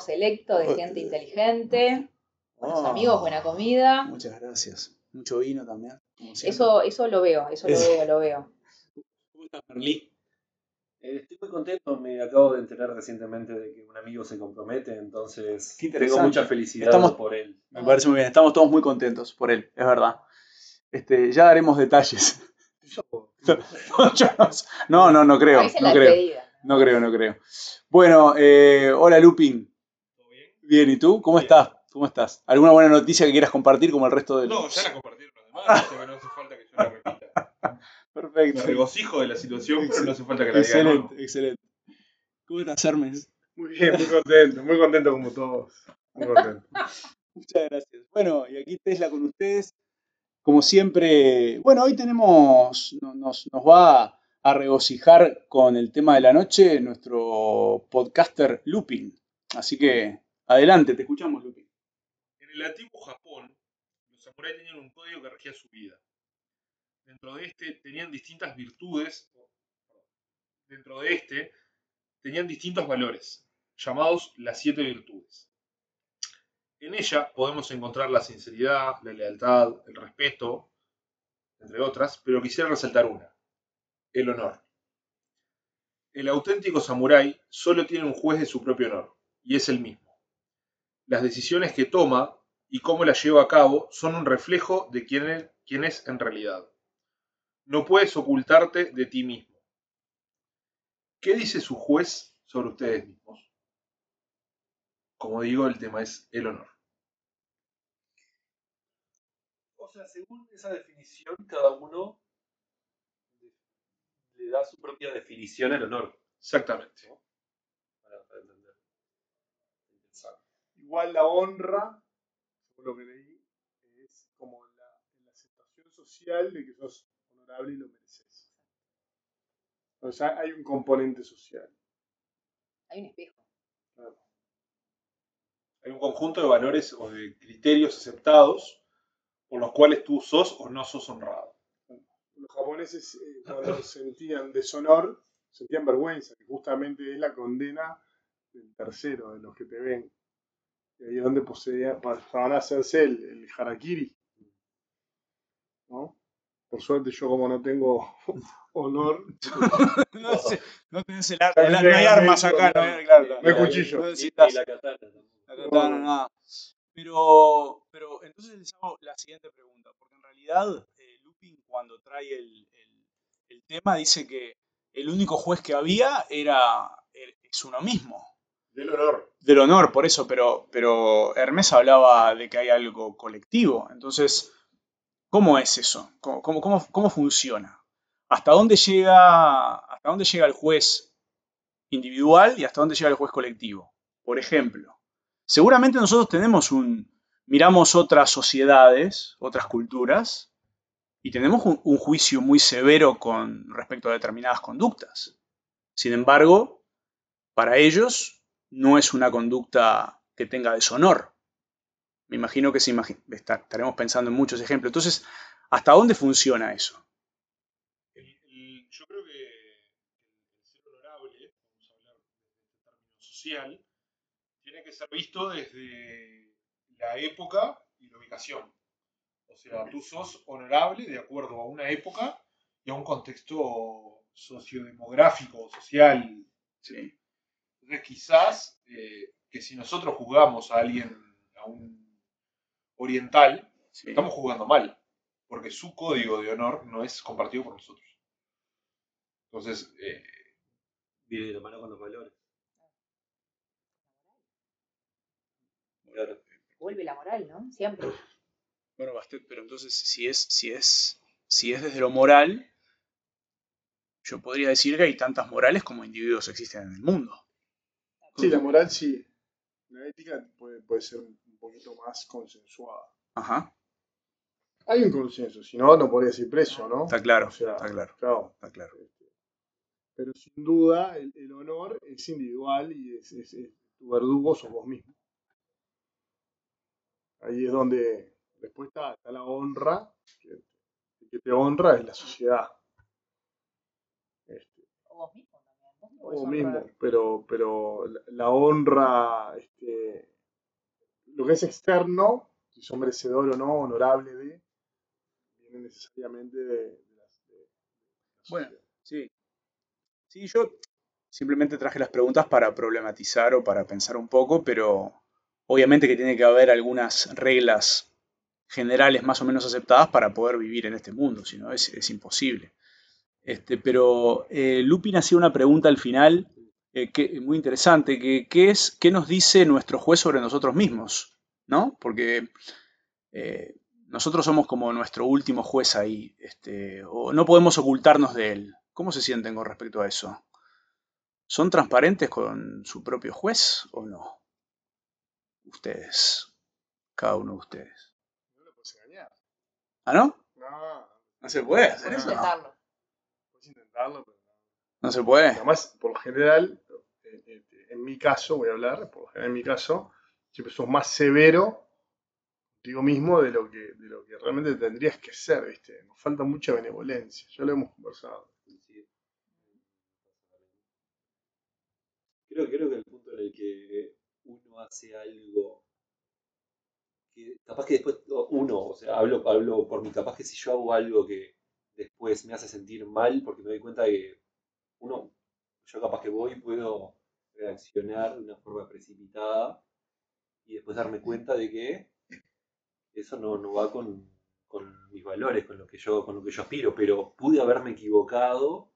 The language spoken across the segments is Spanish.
Grupo selecto de Oh, gente eh, inteligente, buenos Oh, amigos, buena comida. Muchas gracias. Mucho vino también. Eso, eso lo veo, eso lo Es- veo, lo veo. ¿Cómo estás, Merlí? Eh, Estoy muy contento, me acabo de enterar recientemente de que un amigo se compromete, entonces tengo mucha felicidad Estamos- por él. Me parece muy bien. Estamos todos muy contentos por él, es verdad. Este, ya daremos detalles. No no, no, creo. No creo. No creo, no creo. Bueno, eh, hola Lupin. ¿Todo bien? ¿y tú? ¿Cómo Bien. estás? ¿Cómo estás? ¿Alguna buena noticia que quieras compartir como el resto de No, ya la compartieron los demás, así que no hace falta que yo la repita. Me Perfecto. regocijo de la situación, pero no hace falta que la diga. Excelente, excelente. ¿Cómo estás, Hermes? Muy bien, muy contento, muy contento como todos. Muy contento. Muchas gracias. Bueno, y aquí Tesla con ustedes. Como siempre, bueno, hoy tenemos, no- nos, nos va a regocijar con el tema de la noche nuestro podcaster Lupin. Así que, adelante, te escuchamos, Lupin. En el antiguo Japón, los samuráis tenían un código que regía su vida. Dentro de este tenían distintas virtudes. Dentro de este tenían distintos valores, llamados las siete virtudes. En ella podemos encontrar la sinceridad, la lealtad, el respeto, entre otras, pero quisiera resaltar una, el honor. El auténtico samurái solo tiene un juez de su propio honor, y es el mismo. Las decisiones que toma y cómo las lleva a cabo son un reflejo de quién es, quién es en realidad. No puedes ocultarte de ti mismo. ¿Qué dice su juez sobre ustedes mismos? Como digo, el tema es el honor. O sea, según esa definición, cada uno le da su propia definición al honor. Exactamente para entender. Igual la honra, por lo que leí, es como la, la aceptación social de que sos honorable y lo mereces. O sea, hay un componente social. Hay un espejo. Hay un conjunto de valores o de criterios aceptados por los cuales tú sos o no sos honrado. Los japoneses, eh, cuando sentían deshonor, sentían vergüenza, que justamente es la condena del tercero, de los que te ven. Y ahí es donde poseían, pasaban a hacerse el, el harakiri. ¿No? Por suerte, yo, como no tengo honor, No, sé, no tenés el ar- Ya el me ar- no hay armas acá, no hay, claro. No hay cuchillo. No necesitas la katana la katana, nada. Pero, pero entonces les hago la siguiente pregunta, porque en realidad eh, Lupin cuando trae el, el- el tema dice que el único juez que había era er- es uno mismo. Del honor. Del honor, por eso, pero, pero Hermes hablaba de que hay algo colectivo. Entonces, ¿cómo es eso? ¿Cómo, cómo, cómo- funciona? ¿Hasta dónde, llega, ¿Hasta dónde llega el juez individual y hasta dónde llega el juez colectivo? Por ejemplo, seguramente nosotros tenemos un. Miramos otras sociedades, otras culturas, y tenemos un, un juicio muy severo con respecto a determinadas conductas. Sin embargo, para ellos no es una conducta que tenga deshonor. Me imagino que se imagi- está- estaremos pensando en muchos ejemplos. Entonces, ¿hasta dónde funciona eso? El- el- yo creo que el ser honorable, vamos a hablar de este término social, tiene que ser visto desde la época y la ubicación. O sea, tú sos honorable de acuerdo a una época y a un contexto sociodemográfico, social. Sí. Entonces, quizás eh, que si nosotros juzgamos a alguien, a un oriental, sí. estamos jugando mal, porque su código de honor no es compartido por nosotros. Entonces, eh, Viene de la mano con los valores. Claro. Vuelve la moral, ¿no? Siempre. Bueno, Bastet, pero entonces, si es, si es, si es desde lo moral, yo podría decir que hay tantas morales como individuos existen en el mundo. Sí, la moral sí. La ética puede, puede ser un poquito más consensuada. Ajá, Hay un consenso, si no, no podría ser preso, ¿no? está claro, O sea, está claro, claro. está claro. Pero sin duda, el, el honor es individual y es, es- es- tu verdugo sos vos mismo. Ahí es donde después está, está la honra, que, el que te honra es la sociedad. Este, O mismo pero, pero la, honra, este, lo que es externo, si sos merecedor o no, honorable de, viene necesariamente de, de las- de- Bueno. Sí. Sí, yo simplemente traje las preguntas para problematizar o para pensar un poco, pero obviamente que tiene que haber algunas reglas generales más o menos aceptadas para poder vivir en este mundo, si no es, es imposible. Este, pero eh, Lupin hacía una pregunta al final eh, que, muy interesante, que, que es ¿qué nos dice nuestro juez sobre nosotros mismos? ¿No? Porque eh, nosotros somos como nuestro último juez ahí, este, o no podemos ocultarnos de él. ¿Cómo se sienten con respecto a eso? ¿Son transparentes con su propio juez o no? Ustedes, cada uno de ustedes. No lo puedes engañar. ¿Ah, no? No, No se puede hacer Podés eso. intentarlo. No. No se puede. Además, por lo general, en, en- en mi caso, voy a hablar, por lo general en mi caso, siempre sos más severo contigo mismo de lo que, de lo que realmente tendrías que ser, ¿viste? Nos falta mucha benevolencia, ya lo hemos conversado. Creo, creo que el punto en el que uno hace algo que capaz que después uno, o sea, hablo, hablo por mí, capaz que si yo hago algo que después me hace sentir mal porque me doy cuenta de que uno, yo capaz que voy y puedo reaccionar de una forma precipitada y después darme cuenta de que eso no, no va con, con mis valores, con lo que yo, con lo que yo aspiro, pero pude haberme equivocado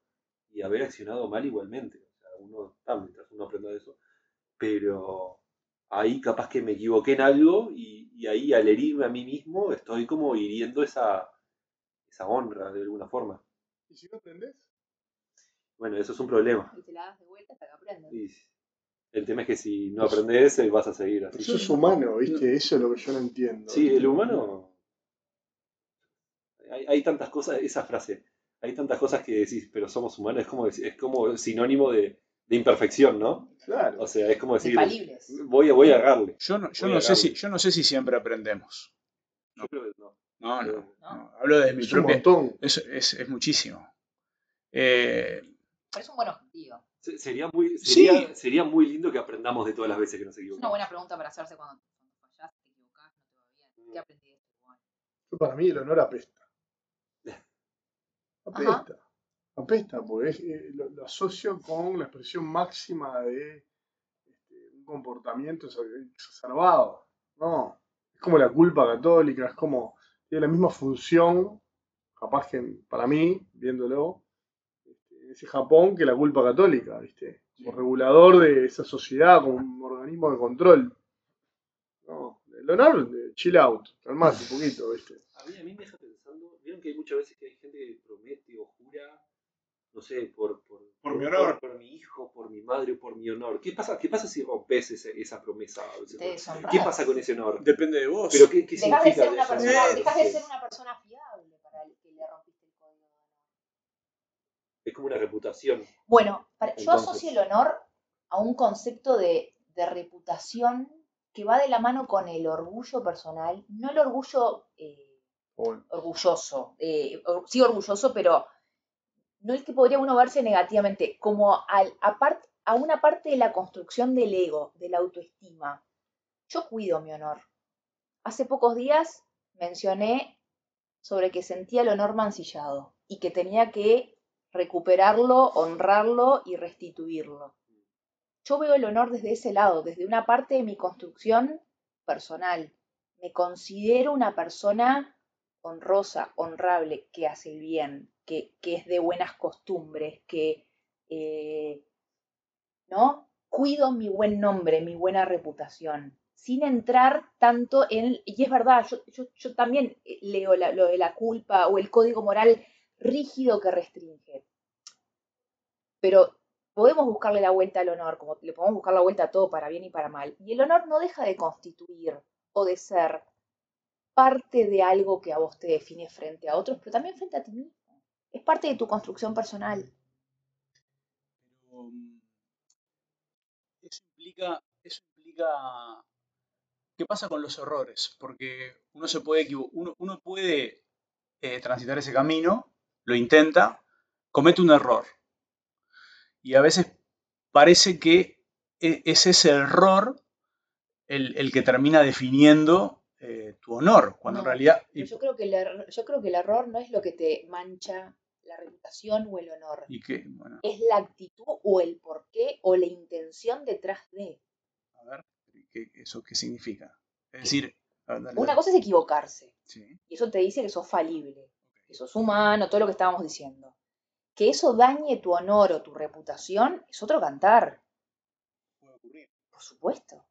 y haber accionado mal igualmente. O sea, uno, ah, mientras uno aprenda de eso, pero ahí capaz que me equivoqué en algo y, y ahí al herirme a mí mismo estoy como hiriendo esa, esa honra de alguna forma. ¿Y si no aprendés? Bueno, eso es un problema. Y te la das de vuelta hasta que aprendas. Y el tema es que si no aprendes, eh, vas a seguir así. Eso es humano, ¿viste? Eso es lo que yo no entiendo. Sí, el humano. Hay, hay tantas cosas, esa frase, hay tantas cosas que decís, pero somos humanos, es como, es como sinónimo de, de imperfección, ¿no? Claro. O sea, es como decir, voy a, voy a agarrarle. Yo no, yo no sé si, yo no sé si siempre aprendemos. Yo creo que no. No, no. Hablo desde mi es un propia. montón. Es, es- es muchísimo. Eh, Pero es un buen objetivo. Se- Sería muy, Sí. sería, sería muy lindo que aprendamos de todas las veces que nos Es una equivocamos. buena pregunta para hacerse cuando, fallás, te equivocás, no te va bien. ¿Qué aprendí de esto? Bueno, Yo para mí el honor apesta. Ajá. Apesta. Apesta, porque es, eh, lo, lo asocio con la expresión máxima de este, un comportamiento exa- exacerbado. No. Es como la culpa católica, es como. Tiene la misma función, capaz que para mí, viéndolo, este, en ese Japón, que la culpa católica, ¿viste? Como regulador de esa sociedad, como un organismo de control. No. El honor, eh, chill out, calmate un poquito, ¿viste? A mí, a mí me deja pensando, vieron que hay muchas veces que hay gente que promete o jura, no sé, por, por, Por mi honor. por, mi hijo, por mi madre, por mi honor. ¿Qué pasa, qué pasa si rompes esa, esa promesa? ¿Qué pasa con ese honor? depende de vos. Pero ¿qué, qué Dejás de ser una persona, dejás de ser una persona fiable para el que le rompiste el código. Es como una reputación. Bueno, para- yo asocio el honor a un concepto de, de reputación que va de la mano con el orgullo personal, no el orgullo eh, orgulloso, eh, or- sí orgulloso, pero no el que podría uno verse negativamente, como apart- a una parte de la construcción del ego, de la autoestima. Yo cuido mi honor. Hace pocos días mencioné sobre que sentía el honor mancillado y que tenía que recuperarlo, honrarlo y restituirlo. Yo veo el honor desde ese lado, desde una parte de mi construcción personal. Me considero una persona honrosa, honrable, que hace el bien, que, es de buenas costumbres, que eh, ¿no? cuido mi buen nombre, mi buena reputación, sin entrar tanto en... Y es verdad, yo, también leo lo de la culpa o el código moral rígido que restringe. Pero podemos buscarle la vuelta al honor, como le podemos buscar la vuelta a todo para bien y para mal. Y el honor no deja de constituir o de ser parte de algo que a vos te define frente a otros, pero también frente a ti mismo. Es parte de tu construcción personal. Mm, eso implica, eso implica qué pasa con los errores, porque uno se puede uno, uno puede eh, transitar ese camino, lo intenta, comete un error. Y a veces parece que e- es ese error el que termina definiendo eh, tu honor, cuando en realidad... Y, yo creo que el error, yo creo que el error no es lo que te mancha la reputación o el honor. y que, bueno, Es la actitud o el porqué o la intención detrás de. a ver, ¿qué- ¿eso qué significa? Es decir, dale, Una cosa es equivocarse. Sí, Y eso te dice que sos falible, que sos humano, todo lo que estábamos diciendo. Que eso dañe tu honor o tu reputación es otro cantar, puede ocurrir. por supuesto.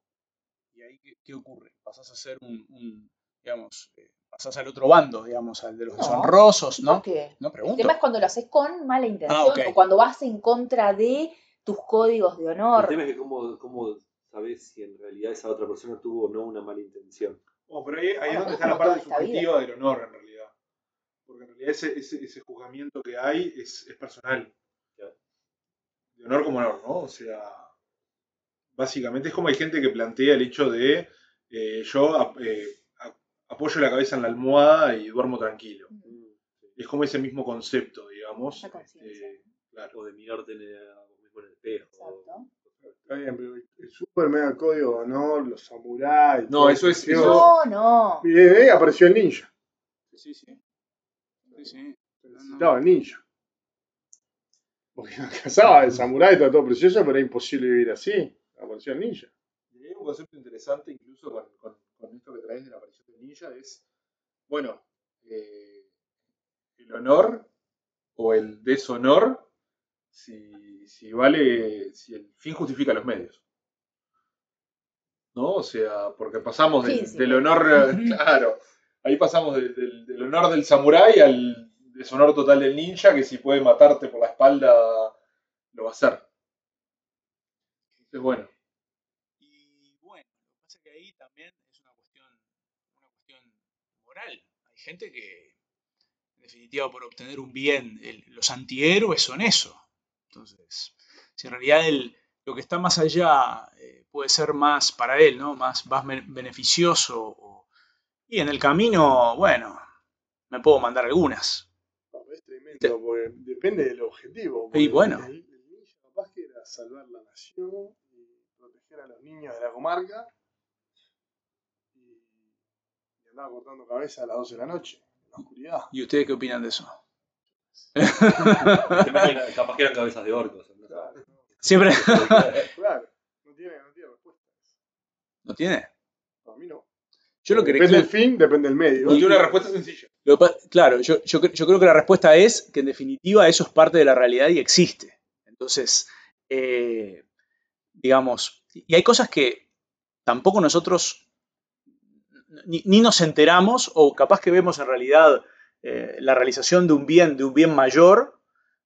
¿Y ahí qué, qué ocurre? Pasás a ser un, un, digamos, eh, pasás al otro bando, digamos, al de los No. deshonrosos, ¿Por ¿no? qué? No El pregunto. tema es cuando lo haces con mala intención Ah, o cuando vas en contra de tus códigos de El honor. tema es que cómo, cómo sabes si en realidad esa otra persona tuvo o no una mala intención. Oh, pero ahí, ahí Bueno, es donde es está la parte vida. subjetiva del honor, en realidad. Porque en realidad ese, ese, ese juzgamiento que hay es, es personal. De honor como honor, ¿no? O sea, básicamente es como hay gente que plantea el hecho de eh, yo ap- eh, apoyo la cabeza en la almohada y duermo tranquilo. Mm, Es como ese mismo concepto, digamos. La conciencia. este, claro. O de mirarte en el, en el espejo. Exacto. Está bien, pero el super mega código de honor, los samuráis. No, eso es- eso- No, no. Y de ahí apareció el ninja. Sí, sí. Sí, sí. Necesitaba el ninja. Porque no casaba el samurái, todo, todo precioso, pero era imposible vivir así. Apareció el ninja. Y hay un concepto interesante incluso con, con- con esto que traes de la aparición del ninja, es, bueno, eh, el honor o el deshonor, si, si vale, si el fin justifica los medios. ¿No? O sea, porque pasamos del, Fin, sí. del honor, claro, ahí pasamos del, del- del honor del samurái al deshonor total del ninja, que si puede matarte por la espalda, lo va a hacer. Entonces, bueno. Y bueno, lo que pasa es que ahí también es una cuestión, una cuestión moral. Hay gente que, en definitiva, por obtener un bien, el- los antihéroes son eso. Entonces, si en realidad el- lo que está más allá eh, puede ser más para él, ¿no? Más, más ben- beneficioso. o- y en el camino, bueno, me puedo mandar algunas. No, es tremendo, porque depende del objetivo. Y bueno. El, el capaz que era salvar la nación proteger a los niños de la comarca. Y, y andaba cortando cabeza a las 12 de la noche, en la oscuridad. ¿Y ustedes qué opinan de eso? Capaz que eran cabezas de orcos. ¿no? Claro, Siempre. claro. No tiene, no tiene respuesta. ¿No tiene? Para mí no. Yo lo que depende del fin, depende del medio. No tiene una respuesta sencilla. Lo claro, yo, yo creo que la respuesta es que en definitiva eso es parte de la realidad y existe. Entonces, eh, digamos, y hay cosas que tampoco nosotros ni, ni nos enteramos o capaz que vemos en realidad eh, la realización de un bien, de un bien mayor,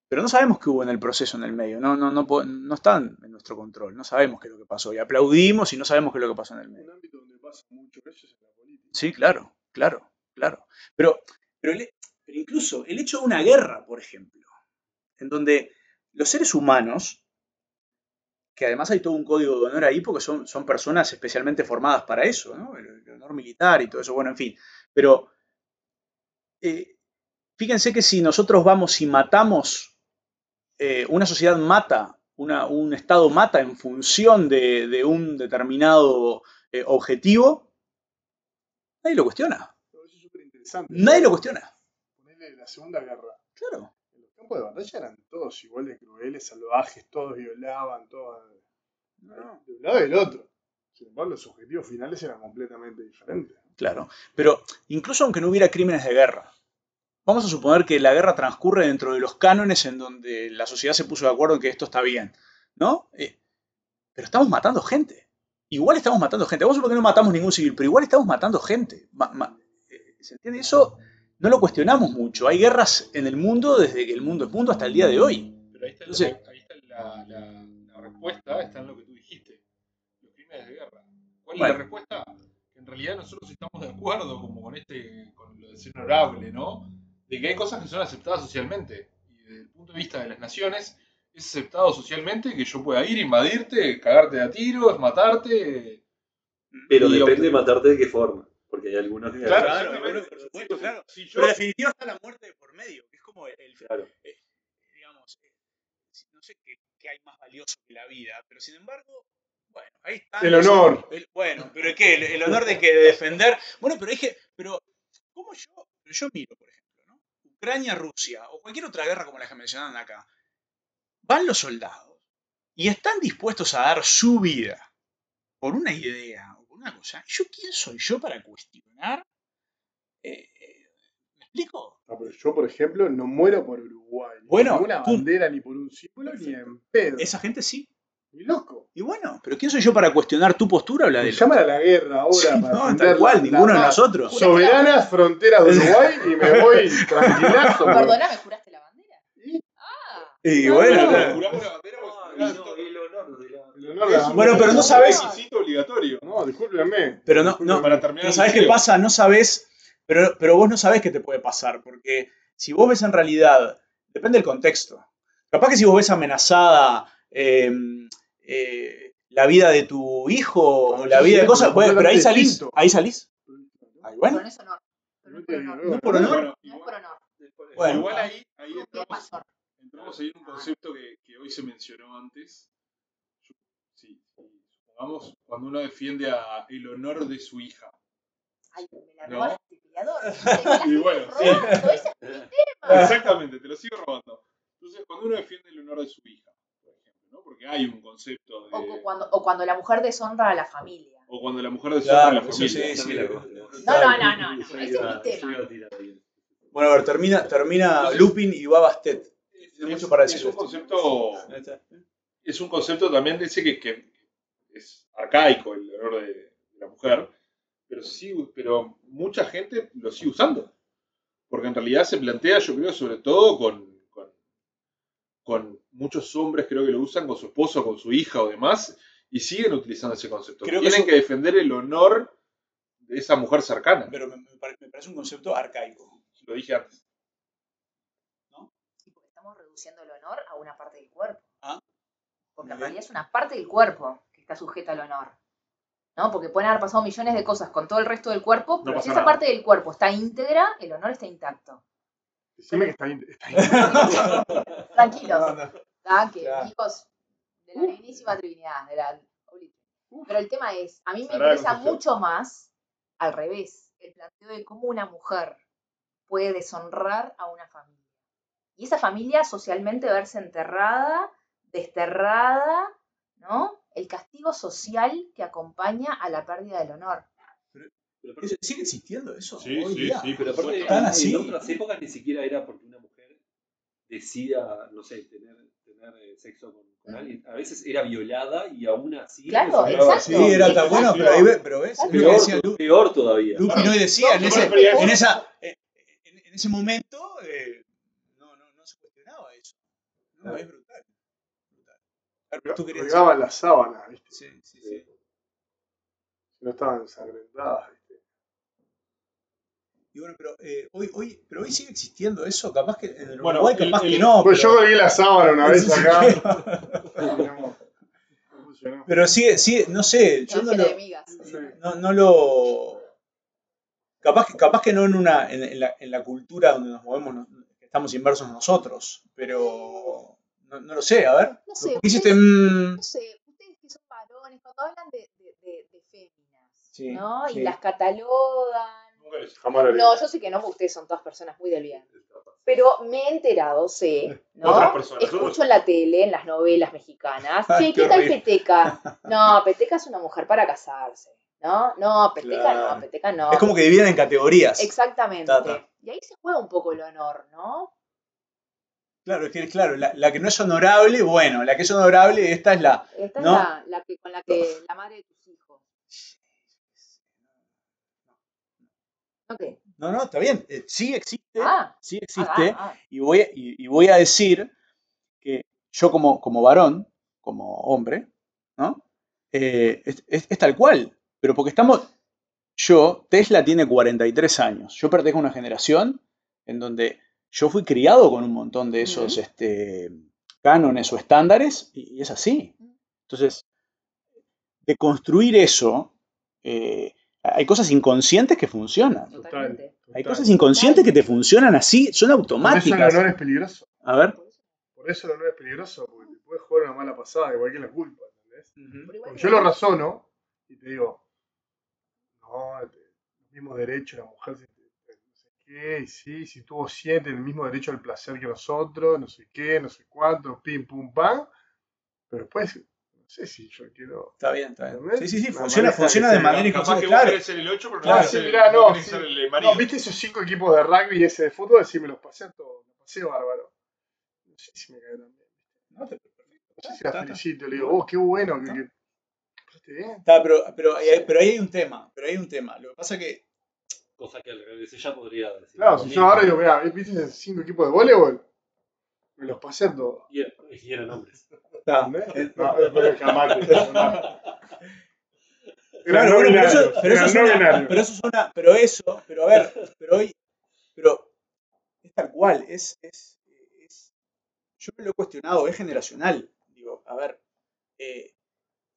pero no sabemos qué hubo en el proceso en el medio, no, no, no, están en nuestro control, no sabemos qué es lo que pasó y aplaudimos y no sabemos qué es lo que pasó en el medio. Un ámbito donde pasa mucho eso es en la política. Sí, claro, claro, claro. Pero, pero, el- pero incluso el hecho de una guerra, por ejemplo, en donde los seres humanos, que además hay todo un código de honor ahí porque son, son personas especialmente formadas para eso, ¿no? El, el honor militar y todo eso, bueno, en fin. Pero eh, fíjense que si nosotros vamos y matamos, eh, una sociedad mata, una- un Estado mata en función de, de un determinado eh, objetivo, nadie lo cuestiona. Eso es súper interesante. Nadie lo cuestiona. Ponerle la Segunda Guerra. Claro. Campos de batalla eran todos igual de crueles, salvajes, todos violaban, todos. De un lado y del otro. Sin embargo, los objetivos finales eran completamente diferentes. Claro. Pero incluso aunque no hubiera crímenes de guerra, vamos a suponer que la guerra transcurre dentro de los cánones en donde la sociedad se puso de acuerdo en que esto está bien, ¿no? Eh, pero estamos matando gente. Igual estamos matando gente. Vamos a suponer que no matamos ningún civil, pero igual estamos matando gente. Ma- ma- eh, ¿Se entiende? Eso no lo cuestionamos mucho. Hay guerras en el mundo desde que el mundo es mundo hasta el día de hoy. Pero ahí está, la- Entonces- ahí está la, la- la respuesta, está en lo que tú dijiste, los crímenes de guerra. ¿Cuál Bueno. es la respuesta? Que en realidad nosotros estamos de acuerdo como con este, con lo de ser honorable, ¿no? De que hay cosas que son aceptadas socialmente. Y desde el punto de vista de las naciones, es aceptado socialmente que yo pueda ir, invadirte, cagarte a tiros, matarte. Pero depende de matarte de qué forma. Porque hay algunos que. Claro, bueno, por supuesto, claro. Si yo, Pero en definitiva está la muerte de por medio, que es como el, el- Claro. digamos, eh, no sé qué, qué hay más valioso que la vida, pero sin embargo, bueno, ahí está. El honor. El- bueno, pero ¿qué? El, el honor de que de defender. Bueno, pero dije, pero ¿cómo yo? Yo miro, por ejemplo, ¿no? Ucrania, Rusia o cualquier otra guerra como la que mencionaron acá. Van los soldados y están dispuestos a dar su vida por una idea una cosa. ¿Yo quién soy yo para cuestionar? Eh, eh, ¿Me explico? No, pero yo, por ejemplo, no muero por Uruguay. Ni Bueno, por una tú- bandera, ni por un símbolo, ni en pedo. Esa gente sí. Ni loco. Y bueno, pero ¿quién soy yo para cuestionar tu postura o la de Me llaman a la guerra ahora Sí, para no, tal cual, la- ninguno de nosotros. Soberanas fronteras de Uruguay y me voy tranquilazo. por- Perdóname, ¿juraste la bandera? ¿Y? Ah. Y No, bueno, no, juramos la bandera porque no, todo. el honor de la. Bueno, pero no sabes- requisito obligatorio. No, discúlpenme. Pero no, no, Para terminar pero el ¿sabés qué pasa? No sabés, pero, pero vos no sabés qué te puede pasar, porque si vos ves en realidad, depende del contexto. Capaz que si vos ves amenazada eh, eh, la vida de tu hijo o la Sí, vida de cosas, pero bueno, pero ahí salís, distinto. ahí salís. Ahí, Pero bueno, no es honor. Pero no es No por honor. que ver. no por honor. Bueno, No es igual, por honor. Bueno. igual ahí, ahí ¿Qué entramos, entramos ahí en un concepto que, que hoy se mencionó antes. Supongamos cuando uno defiende a el honor de su hija. Ay, me la No. robaste, peleador. Y bueno, sí. ese es mi tema. Exactamente, te lo sigo robando. Entonces, cuando uno defiende el honor de su hija, por ejemplo, ¿no? Porque hay un concepto de. O, cu- cuando, o cuando la mujer deshonra a la familia. o cuando la mujer deshonra a la familia. sí, sí. La ¿no? No, no, no, no, Ese es mi tema. Bueno, a ver, termina, termina Entonces- Lupin y va Bastet. Tiene mucho para decir Es un concepto, es un concepto también de ese que, que es arcaico el honor de, de la mujer, pero sí, pero mucha gente lo sigue usando. Porque en realidad se plantea, yo creo, sobre todo con, con, con muchos hombres creo que lo usan con su esposo, con su hija o demás, y siguen utilizando ese concepto. Creo que Tienen eso- que defender el honor de esa mujer cercana. Pero me, me pare- me parece un concepto arcaico. Lo dije antes. Sí, porque estamos reduciendo el honor a una parte del cuerpo. Ah. Porque en realidad es una parte del cuerpo está sujeta al honor. ¿No? Porque pueden haber pasado millones de cosas con todo el resto del cuerpo, pero si esa nada. parte del cuerpo está íntegra, el honor está intacto. Decime que está, in- está in- Tranquilos. No, no. ¿tá? Que Claro. hijos de la divinísima Trinidad, de la Pero el tema es, a mí me interesa mucho más al revés, el planteo de cómo una mujer puede deshonrar a una familia. Y esa familia socialmente verse enterrada, desterrada, ¿no? El castigo social que acompaña a la pérdida del honor. Pero aparte- ¿Es- ¿Sigue existiendo eso? Sí, hoy sí, día? sí, Pero aparte, Tan en, así. en otras épocas ni siquiera era porque una mujer decida, no sé, tener, tener eh, sexo con, con Mm. alguien. A veces era violada y aún así. Claro, resultaba- exacto. Sí, era tan bueno, pero ahí ve- pero ves, es lo que Peor, decía Lu- peor todavía. Lupin hoy decía, en No, ese, en esa, en, en- en ese momento eh, no, no, no se cuestionaba eso. No, Claro. es brutal. Carlos, tú querías regaban las sábanas, ¿viste? Sí, sí, sí. No estaban ensangrentadas, ¿viste? Y bueno, pero eh, hoy, hoy, pero hoy sigue existiendo eso, capaz que en el Bueno, Uruguay capaz el- que no. Pues yo pero, colgué la sábana una vez Sí, sí, acá. pero- No funcionó. pero sigue, sigue, no sé, yo no lo, no, no lo capaz que capaz que no en una en, en la, en la cultura donde nos movemos estamos inmersos nosotros pero no, no lo sé a ver No sé, ¿por qué hiciste ustedes- mm? no sé, ustedes que son varones, cuando hablan de, de, de, de féminas, Sí, ¿no? sí. Y las catalogan. Nunca les- Jamás. No, yo sé que no, porque ustedes son todas personas muy del bien. Pero me he enterado, sé, ¿no? Otras personas, Escucho en la tele, en las novelas mexicanas. Che, qué ¿qué tal. Peteca? No, Peteca es una mujer para casarse. ¿No? No, Peteca Claro. no, Peteca no. es como que dividen en categorías Exactamente. Ta, ta. Y ahí se juega un poco el honor, ¿no? Claro es que claro la, la que no es honorable bueno la que es honorable esta es la Esta No. es la, la que, con la que la madre de tus hijos. ¿Ok? no no está bien eh, sí existe Ah, sí ah, existe ah, ah. y voy, y voy a decir que yo como, como varón, como hombre, ¿no? Eh, es, es- es tal cual, pero porque estamos, yo, Tesla tiene 43 años, yo pertenezco a una generación en donde yo fui criado con un montón de esos Ujú. este, cánones o estándares y, y es así. Entonces, de construir eso eh, hay cosas inconscientes que funcionan. Totalmente. Hay cosas inconscientes que te funcionan así, son Por eso el automáticas. honor es peligroso. A ver. Por eso el honor es peligroso, porque te puede jugar una mala pasada, igual que la culpa, ¿entendés? Igual Porque yo lo razono y te digo, no, los mismos derechos, la mujer, se- qué, sí, si tuvo siete, el mismo derecho al placer que nosotros, no sé qué, no sé cuánto, pim, pum, pam. Pero después, no sé si yo quiero. Está bien, está bien. Sí, sí, sí, funciona, funciona de manera Capaz inconsciente, que vos claro. querés ser el 8, pero no Claro, sí, mirá, no no, querés sí. ser el marido. No, ¿viste esos cinco equipos de rugby y ese de fútbol? Sí, me los pasé a todos, me pasé bárbaro. No sé si me cae tan bien. No, te- No sé si la felicito, le digo, oh, qué bueno, que, que. Está, pero, pero, ahí- pero ahí hay un tema, pero ahí hay un tema. Lo que pasa que Cosa que al revés ella podría decir. Claro, si yo ahora digo, mira, ¿viste cinco equipos de voleibol? Me los pasé a todos. Y, y eran hombres. está, ¿Entendés? eh, No, es porque jamás. Claro, bueno, pero eso, pero eso no pero eso es una, pero eso, pero a ver, pero hoy, pero es tal cual, es, es, es- yo me lo he cuestionado, es generacional. Digo, a ver, eh,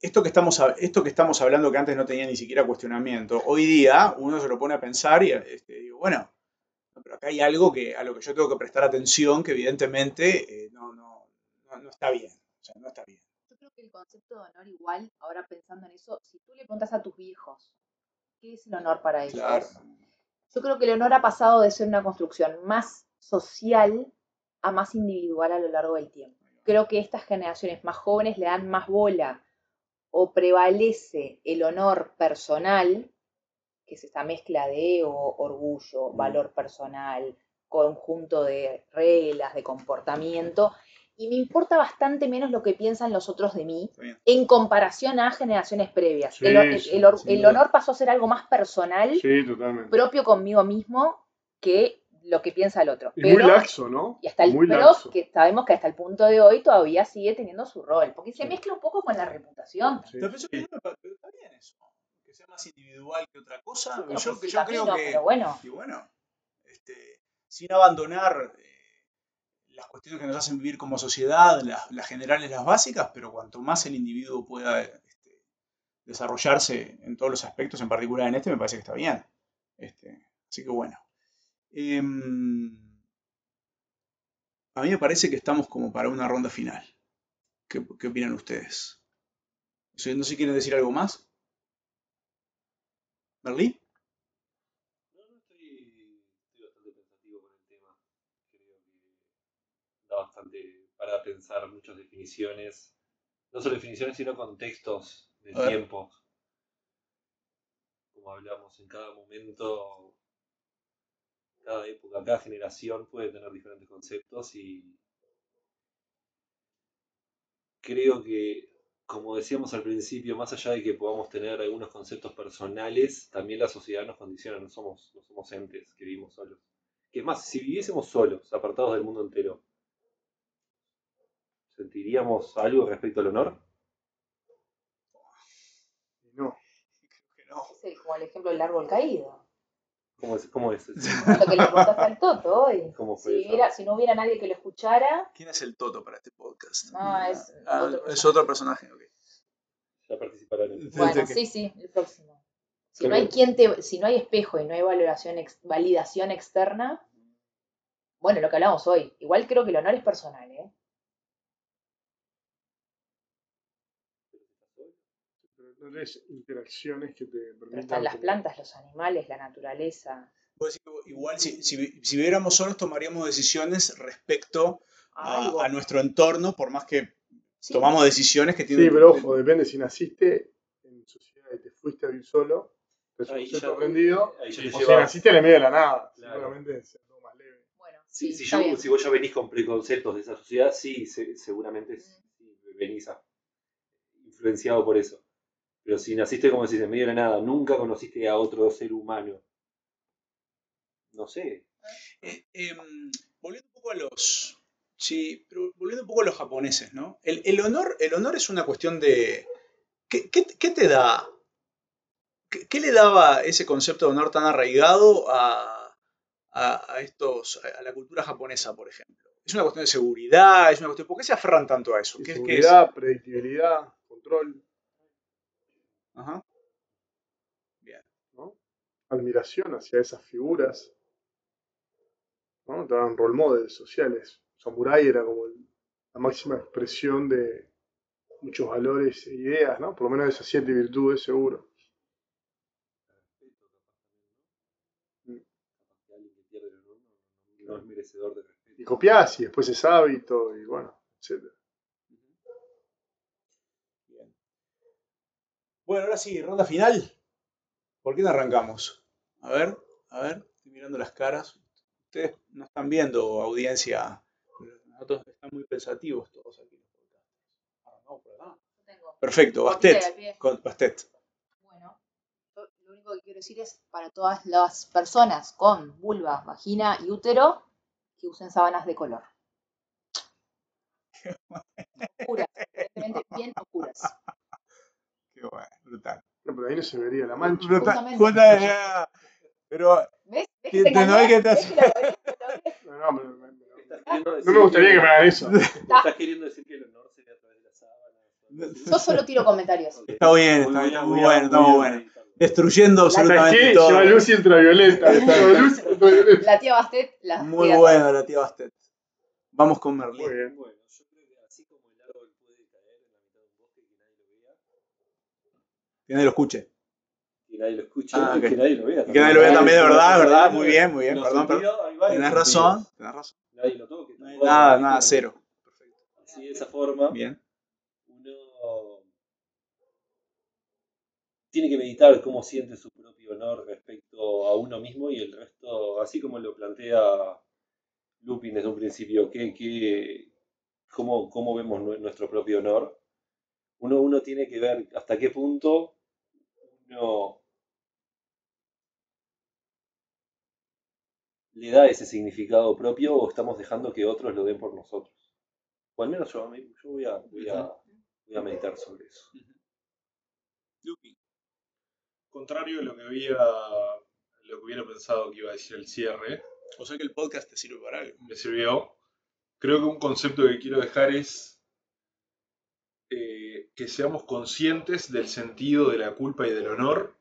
esto que estamos, esto que estamos hablando que antes no tenía ni siquiera cuestionamiento, hoy día uno se lo pone a pensar y este, digo, bueno, no, pero acá hay algo que, a lo que yo tengo que prestar atención que evidentemente eh, no, no, no, no está bien. O sea, no está bien. Yo creo que el concepto de honor igual, ahora pensando en eso, si tú le preguntas a tus viejos, ¿qué es el honor para ellos? Claro. Yo creo que el honor ha pasado de ser una construcción más social a más individual a lo largo del tiempo. Creo que estas generaciones más jóvenes le dan más bola o prevalece el honor personal, que es esta mezcla de ego, orgullo, Mm. valor personal, conjunto de reglas, de comportamiento, y me importa bastante menos lo que piensan los otros de mí en comparación a generaciones previas. Sí, el, honor pasó a ser algo más personal Sí, propio conmigo mismo que lo que piensa el otro. Y Pero, muy laxo, ¿no? y hasta el, muy pero laxo. que sabemos que hasta el punto de hoy todavía sigue teniendo su rol, porque se Sí. mezcla un poco con la reputación. Sí. Pero, pero está bien eso. Que sea más individual que otra cosa. Yo pues sí, yo creo que. Pero bueno, Y bueno, este, sin abandonar eh, las cuestiones que nos hacen vivir como sociedad, las, las generales, las básicas, pero cuanto más el individuo pueda este, desarrollarse en todos los aspectos, en particular en este, me parece que está bien. Este, así que bueno. Em, a mí me parece que estamos como para una ronda final. ¿Qué, qué opinan ustedes? No sé si quieren decir algo más. ¿Berlín? No, no, estoy, estoy bastante pensativo con el tema. Creo que da bastante para pensar muchas definiciones. No solo definiciones, sino contextos de tiempos. Como hablamos, en cada momento, cada época, cada generación puede tener diferentes conceptos y creo que, como decíamos al principio, más allá de que podamos tener algunos conceptos personales, también la sociedad nos condiciona, no somos, no somos entes que vivimos solos. Que es más, si viviésemos solos, apartados del mundo entero, ¿sentiríamos algo respecto al honor? No. Creo que no. es el- como el ejemplo del árbol caído. ¿Cómo es? ¿Cómo es? Lo que le preguntaste al Toto hoy. ¿Cómo Si, fue eso? viviera- si no hubiera nadie que lo escuchara, ¿Quién es el Toto para este podcast? No, es Ah, otro es otro personaje. ok. Ya participarán en Desde bueno, sí, sí, el próximo. Si no hay quien te, si no hay espejo y no hay valoración ex- validación externa, bueno, lo que hablamos hoy, igual creo que el honor es personal, ¿eh? No tenés interacciones que te Pero permitan. están las plantas, los animales, la naturaleza. Igual si, si, si viviéramos solos tomaríamos decisiones respecto Algo. a, a nuestro entorno, por más que Sí. tomamos decisiones que tienen Sí, pero ojo, depende si naciste en sociedad y te fuiste a vivir solo, te es te o si naciste en el medio de la nada, Claro. seguramente sea todo más leve. Bueno, Si, sí, si yo- si vos ya venís con preconceptos de esa sociedad, sí, se- seguramente Mm. sí, venís a- influenciado por eso. Pero si naciste, como decís, en medio de la nada, nunca conociste a otro ser humano, no sé. Eh, em, volviendo un poco a los. Sí, pero volviendo un poco a los japoneses, ¿no? El, el honor, el honor es una cuestión de. ¿Qué, qué- qué te da? ¿Qué, qué le daba ese concepto de honor tan arraigado a, a- a estos, a la cultura japonesa, por ejemplo? ¿Es una cuestión de seguridad? ¿Es una cuestión, ¿Por qué se aferran tanto a eso? Seguridad, predictibilidad, control. Ajá. admiración hacia esas figuras. ¿no? Eran role models sociales. Samurai era como el- la máxima expresión de muchos valores e ideas, ¿no? Por lo menos de esas siete virtudes, seguro. ¿no? No, no- no es merecedor de respeto. Y copiás y después es hábito y bueno, etc. Bueno, ahora sí, ronda final. ¿Por qué no arrancamos? A ver, a ver, estoy mirando las caras. Ustedes no están viendo audiencia. Nosotros están muy pensativos todos aquí. por acá. Tengo. Perfecto, Bastet. Con Bastet. Bueno, lo único que quiero decir es para todas las personas con vulva, vagina y útero que usen sábanas de color. Oscuras, evidentemente bien oscuras. Qué bueno, brutal. No, pero ahí no se vería la mancha. Brutal. Justamente. Justa- ya. Pero ¿Ves? ¿Ves Que te te- no hay que te- ¿Ves que la? ¿La? No, no, me- me- me- no me gustaría que me hagan eso. Estás queriendo decir que el honor sería a través de las sábanas. Yo solo tiro comentarios. Está bien, Muy está bien, está muy bueno, está muy bueno. destruyendo ¿Sabes absolutamente qué? todo. Lleva luz ultravioleta. Lleva luz ultravioleta. La tía Bastet la Muy bueno la tía Bastet. Vamos con Merlín. Muy bien. Bueno, yo creo que así como el árbol puede caer en la mitad de un bosque y que nadie lo vea, Que nadie lo escuche. que nadie lo escuche, Ah, y que nadie lo vea. Y que nadie lo vea también, de verdad, verdad. Muy bien, muy bien. Los Perdón, perdón. sentidos, Tenés razón, tenés razón. Nadie lo toque. Nada, nada, cero. Así de esa forma, Bien. uno tiene que meditar cómo siente su propio honor respecto a uno mismo y el resto, así como lo plantea Lupin desde un principio, que, que, cómo, cómo vemos nue- nuestro propio honor. Uno, uno tiene que ver hasta qué punto uno le da ese significado propio o estamos dejando que otros lo den por nosotros. O al menos yo, yo voy, a, voy, a, voy a meditar sobre eso. Lupi. Contrario a lo que había lo que hubiera pensado que iba a decir el cierre, O sea que el podcast te sirve para algo. me sirvió. Creo que un concepto que quiero dejar es que seamos conscientes del sentido de la culpa y del honor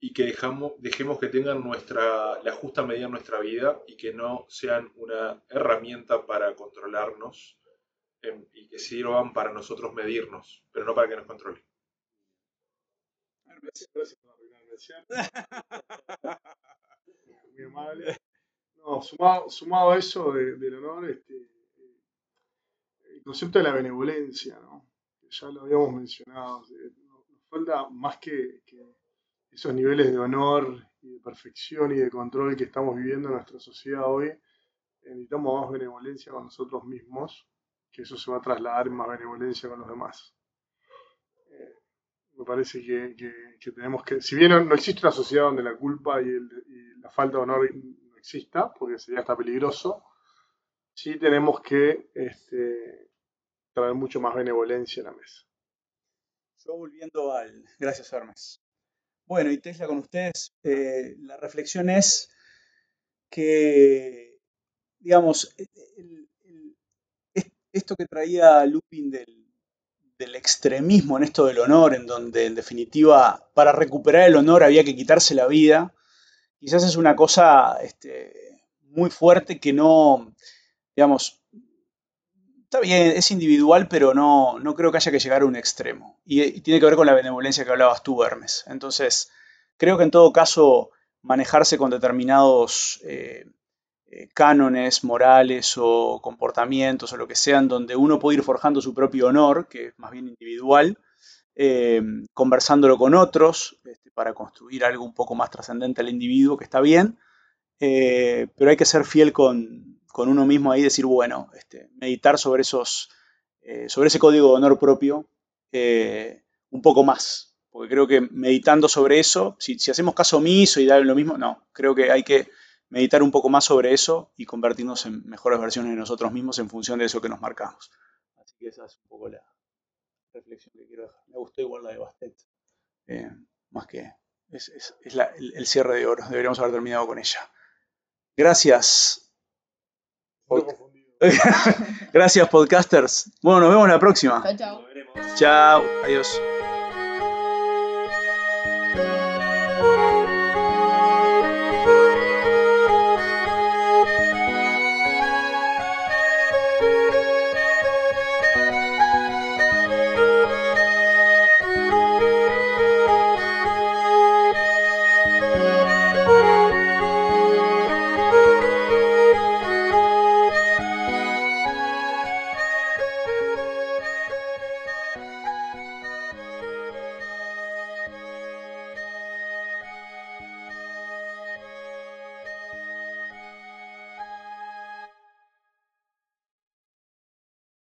y que dejamos, dejemos que tengan nuestra, la justa medida en nuestra vida y que no sean una herramienta para controlarnos em, y que sirvan para nosotros medirnos, pero no para que nos controlen. Gracias, gracias por. Muy amable. Sumado, sumado a eso de- del honor, este, eh, el concepto de la benevolencia, ¿no? Ya lo habíamos mencionado. Nos falta más que, esos niveles de honor y de perfección y de control que estamos viviendo en nuestra sociedad hoy. eh, Necesitamos más benevolencia con nosotros mismos, que eso se va a trasladar en más benevolencia con los demás. Eh, me parece que, que- tenemos que, si bien no, existe una sociedad donde la culpa y, el- la falta de honor no exista, porque sería hasta peligroso, sí tenemos que este, traer mucho más benevolencia a la mesa. Yo volviendo al. Gracias, Hermes. Bueno, y Tesla con ustedes. eh, la reflexión es que, digamos, esto que traía Lupin del, del extremismo en esto del honor, en donde en definitiva para recuperar el honor había que quitarse la vida, quizás es una cosa este, muy fuerte que no, digamos, está bien, es individual, pero no, no creo que haya que llegar a un extremo. Y, tiene que ver con la benevolencia que hablabas tú, Hermes. Entonces, creo que en todo caso, manejarse con determinados eh, eh, cánones morales o comportamientos o lo que sean, donde uno puede ir forjando su propio honor, que es más bien individual, eh, conversándolo con otros este, para construir algo un poco más trascendente al individuo, que está bien, pero hay que ser fiel con, con uno mismo ahí, decir, bueno, este, meditar sobre, esos, eh, sobre ese código de honor propio eh, un poco más, porque creo que meditando sobre eso, si, hacemos caso omiso y dar lo mismo, no, creo que hay que meditar un poco más sobre eso y convertirnos en mejores versiones de nosotros mismos en función de eso que nos marcamos. Así que esa es un poco la reflexión que quiero dejar. Me gustó igual la de Bastet, eh, más que es, la- el cierre de oro, deberíamos haber terminado con ella. Gracias. Gracias, podcasters. Bueno, nos vemos la próxima. Nos veremos. Chao. Adiós.